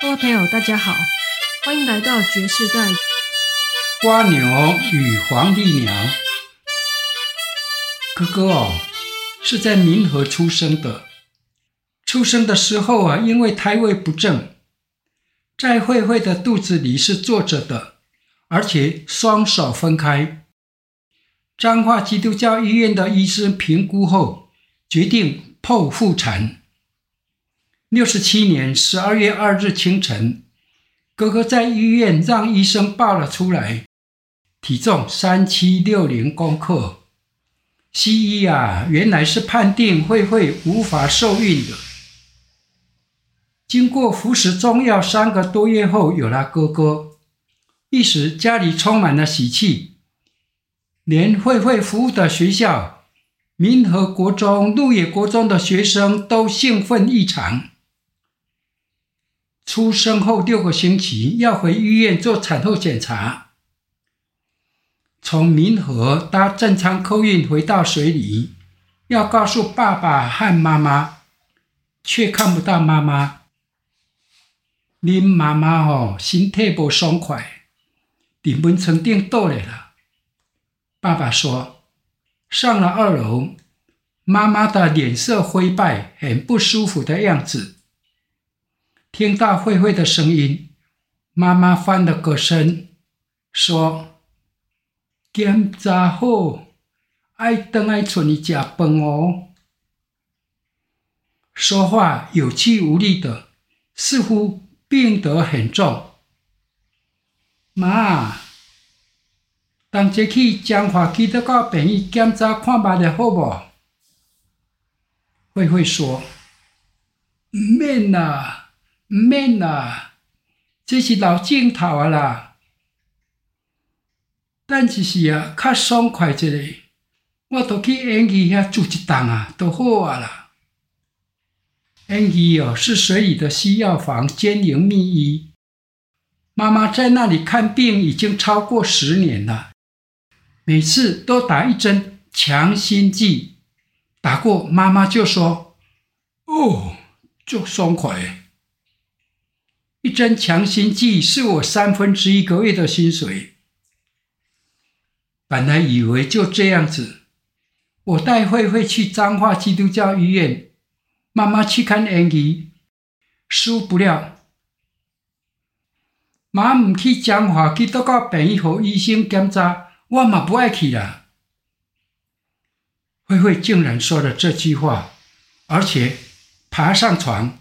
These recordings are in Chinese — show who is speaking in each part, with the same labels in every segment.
Speaker 1: 各位朋友，大家好，欢迎来到觉世代。
Speaker 2: 蜗牛与黄鹂鸟。哥哥哦，是在民和出生的。出生的时候啊，因为胎位不正，在慧慧的肚子里是坐着的，而且双手分开。彰化基督教医院的医生评估后，决定剖腹产。六十七年十二月二日清晨，哥哥在医院让医生抱了出来，体重三七六零公克。西医啊，原来是判定慧慧无法受孕的。经过服食中药三个多月后，有了哥哥，一时家里充满了喜气，连慧慧服务的学校民和国中、鹿野国中的学生都兴奋异常。出生后六个星期要回医院做产后检查，从民和搭正昌客运回到水里，要告诉爸爸和妈妈，却看不到妈妈。恁妈妈吼身体不爽快，在门床顶倒来了。爸爸说，上了二楼，妈妈的脸色灰败，很不舒服的样子。听到慧慧的声音，妈妈翻了个身，说：“检查好，爱等爱出去吃饭哦。”说话有气无力的，似乎病得很重。妈，当即去彰化基督教病院检查看脉的好不？慧慧说：“唔免啦。”唔免啦，这是老镜头啊啦。但就是啊，较爽快一个，我都去演技遐住一档啊，都好啊啦。演技哦，是水里的西药房兼营秘医，妈妈在那里看病已经超过十年了，每次都打一针强心剂，打过妈妈就说：“哦，就爽快。”一针强心剂是我三分之一个月的薪水。本来以为就这样子，我带慧慧去彰化基督教医院，妈妈去看 a n g 输不了。妈唔去彰化基督教病院和医生检查，我嘛不爱去啦。慧慧竟然说了这句话，而且爬上床。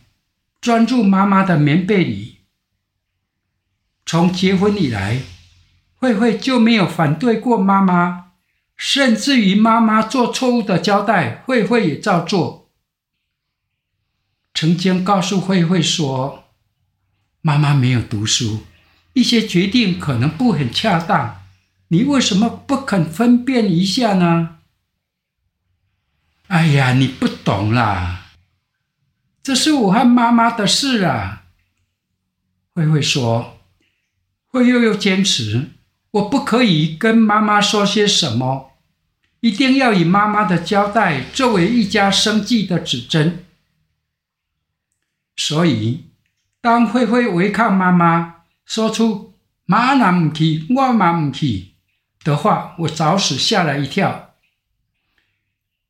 Speaker 2: 钻入妈妈的棉被里。从结婚以来，慧慧就没有反对过妈妈，甚至于妈妈做错误的交代，慧慧也照做。曾经告诉慧慧说：“妈妈没有读书，一些决定可能不很恰当，你为什么不肯分辨一下呢？”哎呀，你不懂啦。这是我和妈妈的事啊，慧慧说。慧又又坚持，我不可以跟妈妈说些什么，一定要以妈妈的交代作为一家生计的指针。所以，当慧慧违抗妈妈，说出“妈哪唔去，我嘛唔去”的话，我着实吓了一跳。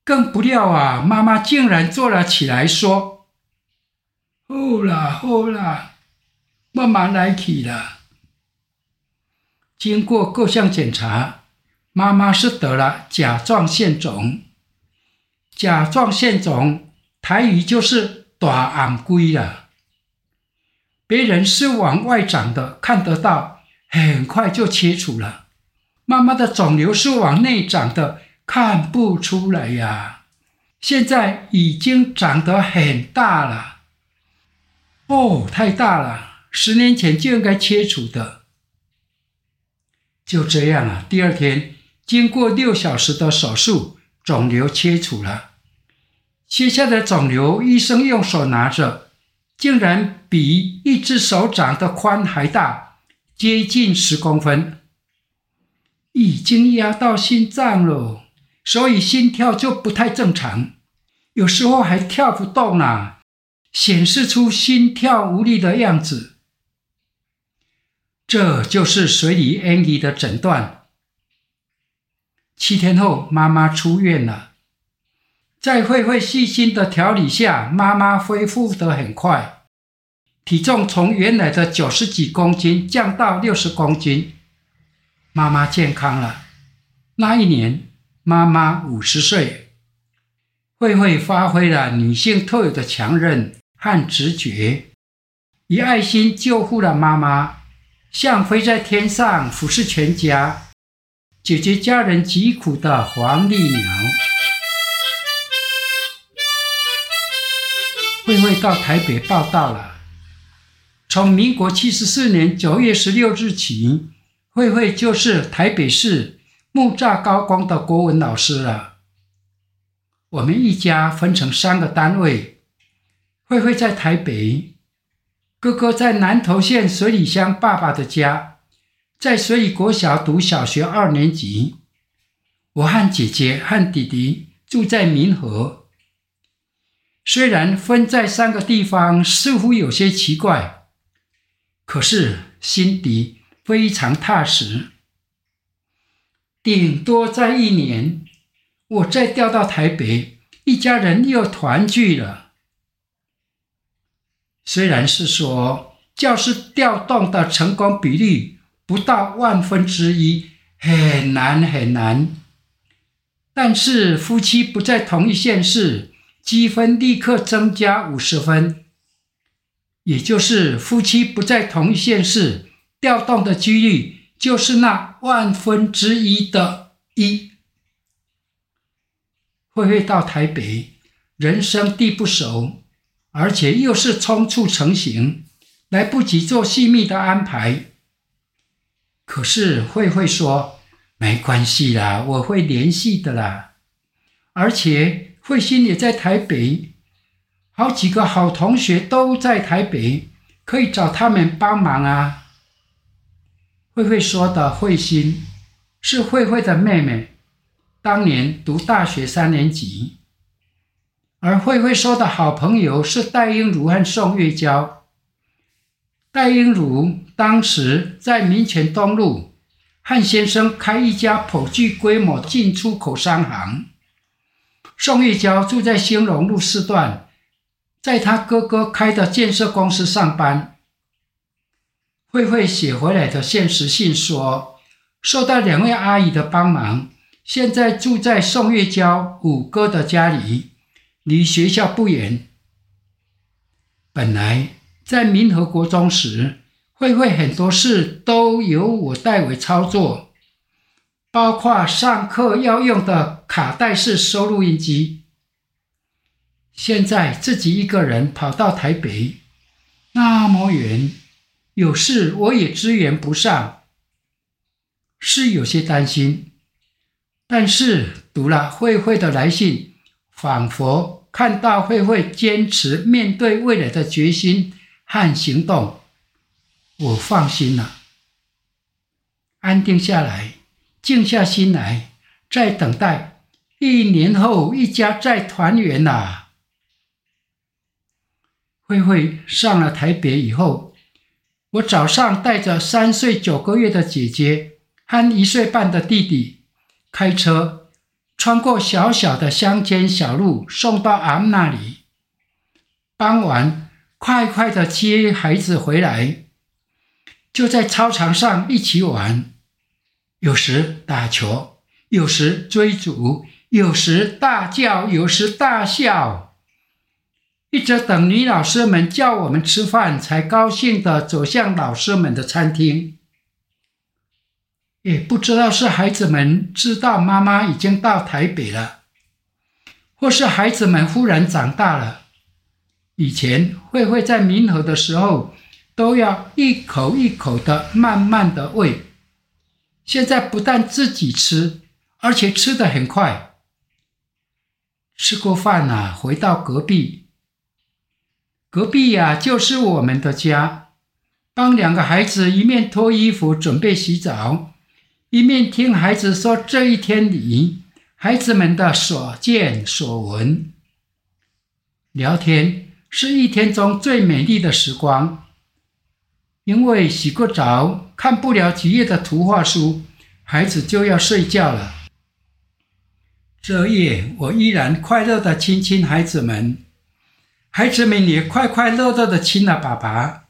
Speaker 2: 更不料啊，妈妈竟然坐了起来，说。好啦好啦，我嘛来去啦。经过各项检查，妈妈是得了甲状腺肿。甲状腺肿台语就是大頷龟了。别人是往外长的，看得到，很快就切除了。妈妈的肿瘤是往内长的，看不出来呀。现在已经长得很大了。哦，太大了！十年前就应该切除的。就这样了。第二天，经过六小时的手术，肿瘤切除了。切下的肿瘤，医生用手拿着，竟然比一只手掌的宽还大，接近十公分。已经压到心脏了，所以心跳就不太正常，有时候还跳不动了。显示出心跳无力的样子，这就是水里 Angie 的诊断。七天后，妈妈出院了。在慧慧细心的调理下，妈妈恢复得很快，体重从原来的九十几公斤降到六十公斤，妈妈健康了。那一年，妈妈五十岁。慧慧发挥了女性特有的强韧和直觉，以爱心救护了妈妈，像飞在天上俯视全家。解决家人疾苦的黄鹂鸟。慧慧到台北报到了。从民国七十四年九月十六日起，慧慧就是台北市木栅高光的国文老师了。我们一家分成三个单位，慧慧在台北，哥哥在南投县水里乡爸爸的家。在水里国小读小学二年级，我和姐姐和弟弟住在民和。虽然分在三个地方，似乎有些奇怪，可是心底非常踏实。顶多再一年，我再调到台北，一家人又团聚了。虽然是说教师调动的成功比率。不到万分之一，很难很难。但是夫妻不在同一县市，积分立刻增加五十分。也就是夫妻不在同一县市，调动的几率就是那万分之一的一。慧慧到台北，人生地不熟，而且又是匆促成行，来不及做细密的安排。可是慧慧说：“没关系啦，我会联系的啦。而且慧心也在台北，好几个好同学都在台北，可以找他们帮忙啊。”慧慧说的慧心是慧慧的妹妹，当年读大学三年级。而慧慧说的好朋友是戴英如和宋月娇。戴英如当时在民权东路，和先生开一家颇具规模进出口商行。宋月娇住在兴隆路四段，在他哥哥开的建设公司上班。慧慧写回来的现实信说，受到两位阿姨的帮忙，现在住在宋月娇五哥的家里，离学校不远。本来。在民和国中时，慧慧很多事都由我代为操作，包括上课要用的卡带式收录音机。现在自己一个人跑到台北，那么远，有事我也支援不上，是有些担心。但是读了慧慧的来信，仿佛看到慧慧坚持面对未来的决心。和行动，我放心了，安定下来，静下心来，在等待一年后一家再团圆呐。慧慧上了台北以后，我早上带着三岁九个月的姐姐和一岁半的弟弟，开车穿过小小的乡间小路，送到俺那里。傍晚。快快的接孩子回来，就在操场上一起玩，有时打球，有时追逐，有时大叫，有时大笑，一直等女老师们叫我们吃饭，才高兴地走向老师们的餐厅。也不知道是孩子们知道妈妈已经到台北了，或是孩子们忽然长大了。以前慧慧在民和的时候，都要一口一口的慢慢的喂。现在不但自己吃，而且吃得很快。吃过饭啊，回到隔壁，隔壁呀就是我们的家，帮两个孩子一面脱衣服准备洗澡，一面听孩子说这一天里孩子们的所见所闻，聊天。是一天中最美丽的时光。因为洗过澡，看不了几页的图画书，孩子就要睡觉了。这夜，我依然快乐地亲亲孩子们，孩子们也快快乐乐地亲了爸爸，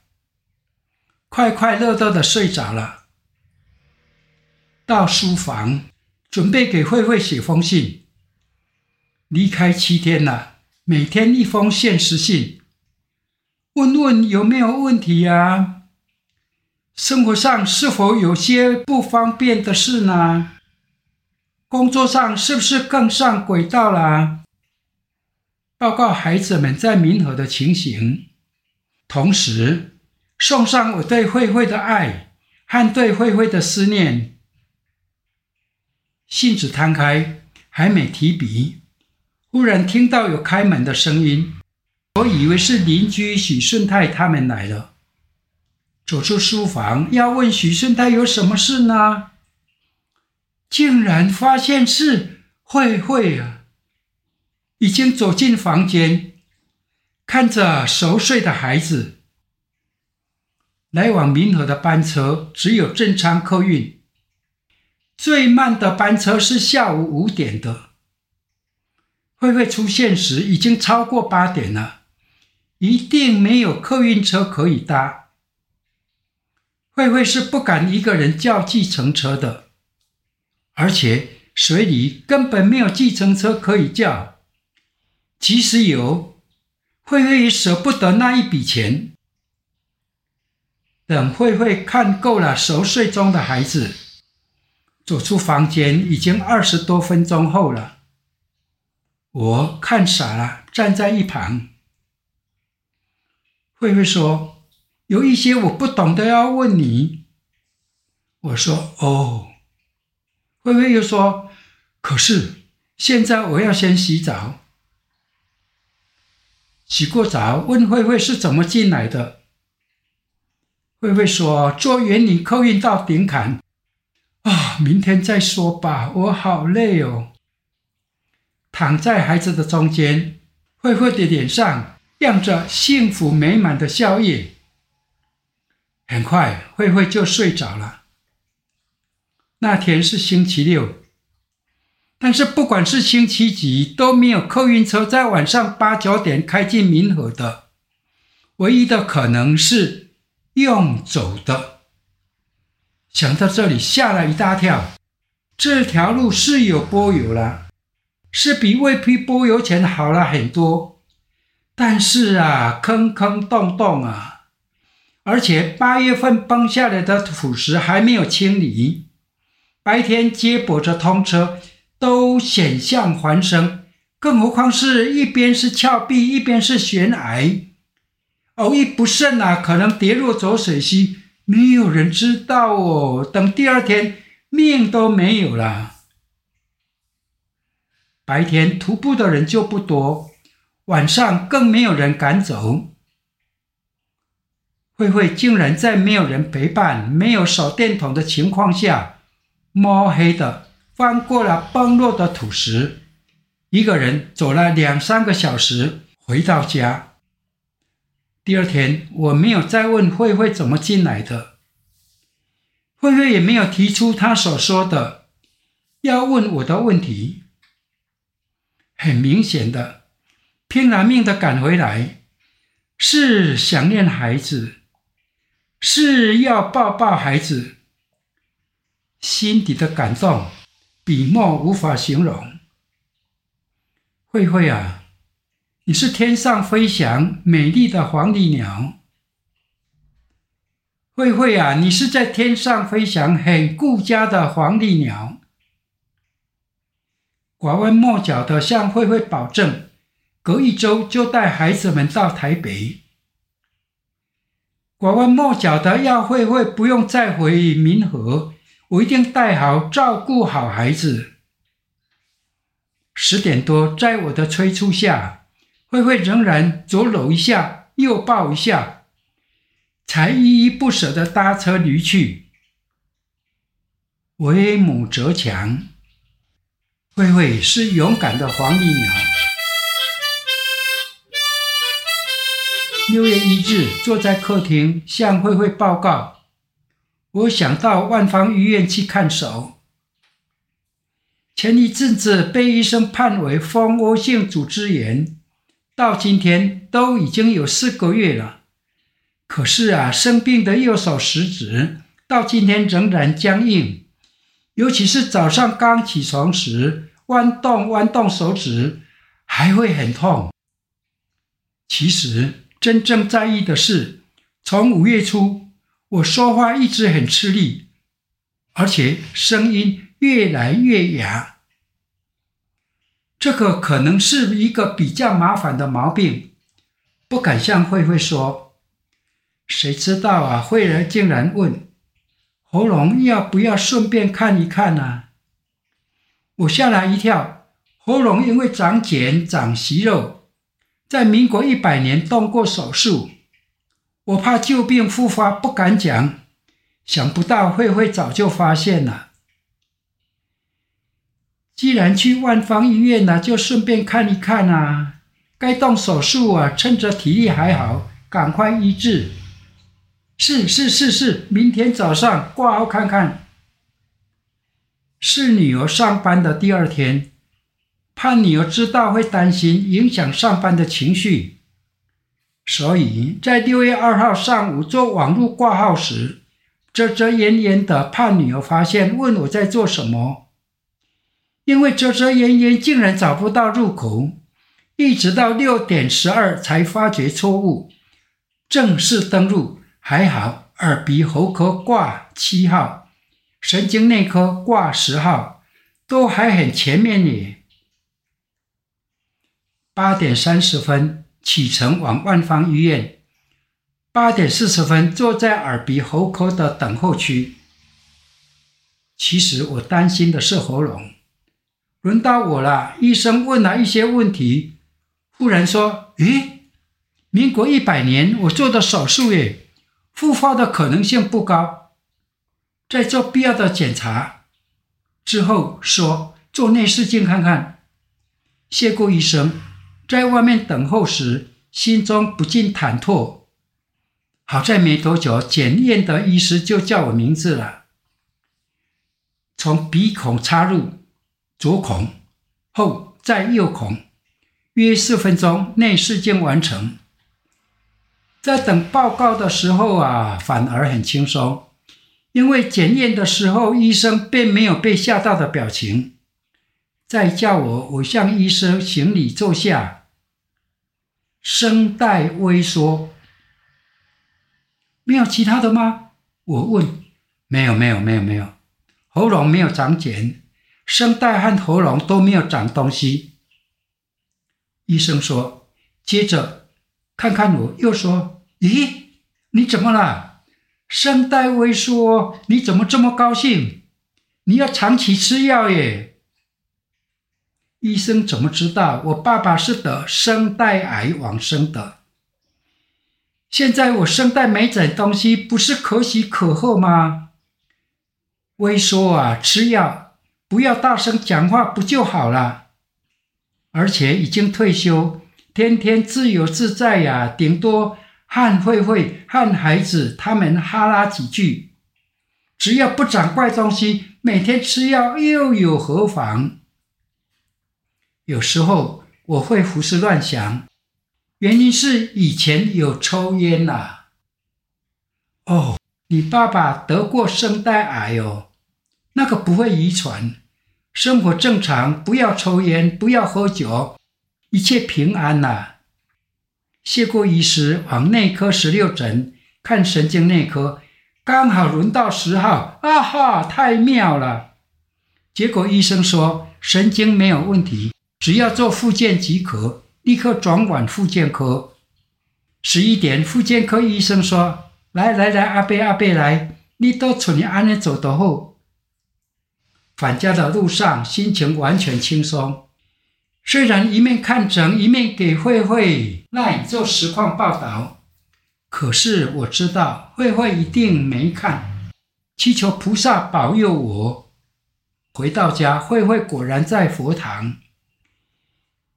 Speaker 2: 快快乐乐地睡着了。到书房，准备给慧慧写封信。离开七天了，每天一封限时信，问问有没有问题呀？生活上是否有些不方便的事呢？工作上是不是更上轨道了？报告孩子们在民和的情形，同时送上我对慧慧的爱和对慧慧的思念。信纸摊开，还没提笔，忽然听到有开门的声音，我以为是邻居许顺泰他们来了。走出书房，要问许顺泰有什么事呢？竟然发现是慧慧啊！已经走进房间，看着熟睡的孩子。来往民和的班车只有正昌客运，最慢的班车是下午五点的。慧慧出现时已经超过八点了，一定没有客运车可以搭。慧慧是不敢一个人叫计程车的。而且水里根本没有计程车可以叫，即使有，慧慧也舍不得那一笔钱。等慧慧看够了熟睡中的孩子，走出房间已经二十多分钟后了。我看傻了，站在一旁。慧慧说：“有一些我不懂的要问你。”我说：“哦。”慧慧又说：“可是现在我要先洗澡。”洗过澡，问慧慧是怎么进来的。慧慧说：“坐员林客运到顶坎。”啊，明天再说吧，我好累哦。躺在孩子的中间，慧慧的脸上漾着幸福美满的笑意。很快，慧慧就睡着了。那天是星期六，但是不管是星期几，都没有客运车在晚上八九点开进民和的。唯一的可能是用走的。想到这里，吓了一大跳。这条路是有柏油了，是比未批柏油前好了很多，但是啊，坑坑洞洞啊，而且八月份崩下来的土石还没有清理。白天接驳着通车，都险象环生，更何况是一边是峭壁，一边是悬崖，偶一不慎啊，可能跌落浊水溪，没有人知道哦。等第二天，命都没有了。白天徒步的人就不多，晚上更没有人敢走。慧慧竟然在没有人陪伴、没有手电筒的情况下。摸黑的翻过了崩落的土石，一个人走了两三个小时，回到家。第二天，我没有再问慧慧怎么进来的，慧慧也没有提出她所说的要问我的问题。很明显的，拼了命的赶回来，是想念孩子，是要抱抱孩子。心底的感动，笔墨无法形容。慧慧啊，你是天上飞翔美丽的黄鹂鸟。慧慧啊，你是在天上飞翔很顾家的黄鹂鸟。拐弯抹角的向慧慧保证，隔一周就带孩子们到台北。拐弯抹角的要慧慧不用再回民和。我一定带好、照顾好孩子。十点多，在我的催促下，慧慧仍然左搂一下，右抱一下，才依依不舍地搭车离去。为母则强，慧慧是勇敢的黄鹂鸟。六月一日，坐在客厅向慧慧报告，我想到万芳医院去看手。前一阵子被医生判为蜂窝性组织炎，到今天都已经有四个月了。可是啊，生病的右手食指到今天仍然僵硬，尤其是早上刚起床时，弯动弯动手指还会很痛。其实真正在意的是，从五月初我说话一直很吃力，而且声音越来越哑。这个可能是一个比较麻烦的毛病，不敢向慧慧说。谁知道啊？慧儿竟然问喉咙要不要顺便看一看呢、我吓了一跳，喉咙因为长茧长息肉，在民国一百年动过手术，我怕旧病复发，不敢讲。想不到慧慧早就发现了。既然去万芳医院了，就顺便看一看啊！该动手术啊，趁着体力还好，赶快医治。是是是是，明天早上挂号看看。是女儿上班的第二天，怕女儿知道会担心，影响上班的情绪，所以在六月二号上午做网络挂号时，遮遮掩掩的，怕女儿发现，问我在做什么。因为遮遮掩掩，竟然找不到入口，一直到六点十二才发觉错误，正式登入。还好，耳鼻喉科挂七号，神经内科挂十号，都还很前面呢。八点三十分启程往万方医院，八点四十分坐在耳鼻喉科的等候区。其实我担心的是喉咙。轮到我了，医生问了一些问题，忽然说：“咦，民国一百年我做的手术耶，复发的可能性不高。在做必要的检查之后，说做内视镜看看。”谢过医生，在外面等候时，心中不禁忐忑。好在没多久，检验的医师就叫我名字了，从鼻孔插入。左孔后再右孔，约四分钟内视镜完成。在等报告的时候啊，反而很轻松，因为检验的时候医生并没有被吓到的表情。再叫我，我向医生行礼坐下。声带微缩，没有其他的吗？我问。没有，没有，没有，没有，喉咙没有长茧。声带和喉咙都没有长东西，医生说。接着看看我，又说：“咦，你怎么了？声带萎缩，你怎么这么高兴？你要长期吃药耶。”医生怎么知道我爸爸是得声带癌往生的？现在我声带没长东西，不是可喜可贺吗？萎缩啊，吃药。不要大声讲话，不就好了？而且已经退休，天天自由自在呀，顶多和慧慧、和孩子他们哈拉几句。只要不长怪东西，每天吃药又有何妨？有时候我会胡思乱想，原因是以前有抽烟呐。哦，你爸爸得过声带癌哦。那个不会遗传，生活正常，不要抽烟，不要喝酒，一切平安呐、谢过医师往内科十六诊看神经内科，刚好轮到十号，啊哈，太妙了。结果医生说神经没有问题，只要做复健即可，立刻转往复健科。十一点，复健科医生说：“来来来，阿贝阿贝来，你都出你安尼走的后。”返家的路上，心情完全轻松。虽然一面看诊，一面给慧慧赖做实况报道，可是我知道慧慧一定没看。祈求菩萨保佑我。回到家，慧慧果然在佛堂。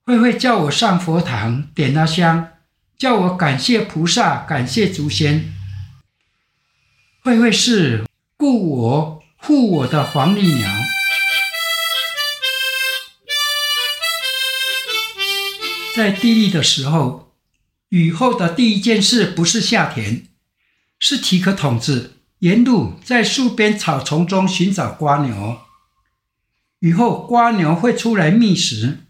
Speaker 2: 慧慧叫我上佛堂，点了香，叫我感谢菩萨，感谢祖先。慧慧是顾我、护我的黄鹂鸟。在地利的时候，雨后的第一件事不是下田，是提个桶子，沿路在树边草丛中寻找瓜牛。雨后瓜牛会出来觅食，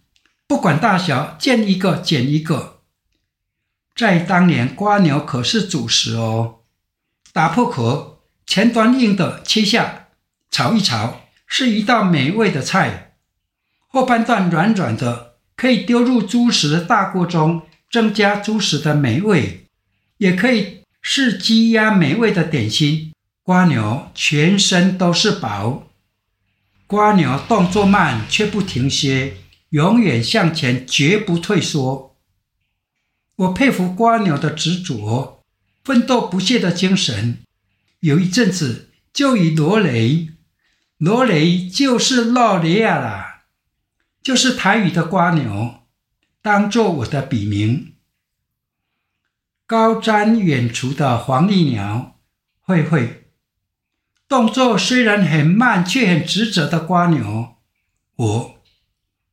Speaker 2: 不管大小，见一个捡一个。在当年，瓜牛可是主食哦。打破壳，前端硬的切下，炒一炒，是一道美味的菜；后半段软软的，可以丢入猪食的大锅中，增加猪食的美味，也可以是鸡鸭美味的点心。瓜牛全身都是宝。瓜牛动作慢却不停歇，永远向前，绝不退缩。我佩服瓜牛的执着、奋斗不懈的精神。有一阵子就以罗雷，罗雷就是罗雷亚啦，就是台语的瓜牛，当做我的笔名。高瞻远瞩的黄鹂鸟，慧慧。动作虽然很慢，却很执着的瓜牛，我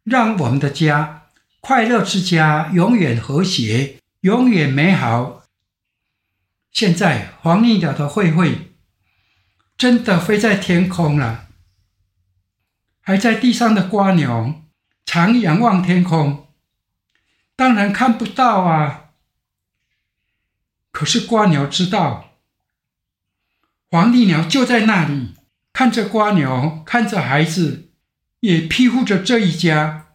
Speaker 2: 让我们的家快乐之家永远和谐，永远美好。现在黄鹂鸟的慧慧真的飞在天空了，还在地上的瓜牛常仰望天空，当然看不到啊。可是瓜牛知道。黄鹂鸟就在那里，看着瓜牛，看着孩子，也庇护着这一家。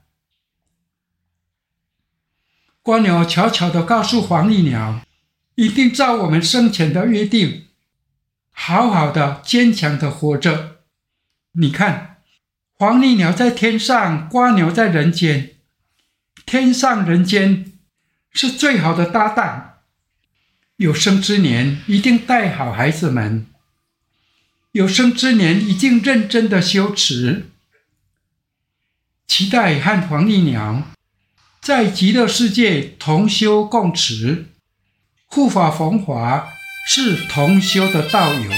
Speaker 2: 瓜牛悄悄地告诉黄鹂鸟：“一定照我们生前的约定，好好的、坚强的活着。”你看，黄鹂鸟在天上，瓜牛在人间，天上人间是最好的搭档。有生之年，一定带好孩子们。有生之年一定认真的修持，期待和黄鹂鸟在极乐世界同修共持，护法逢华是同修的道友。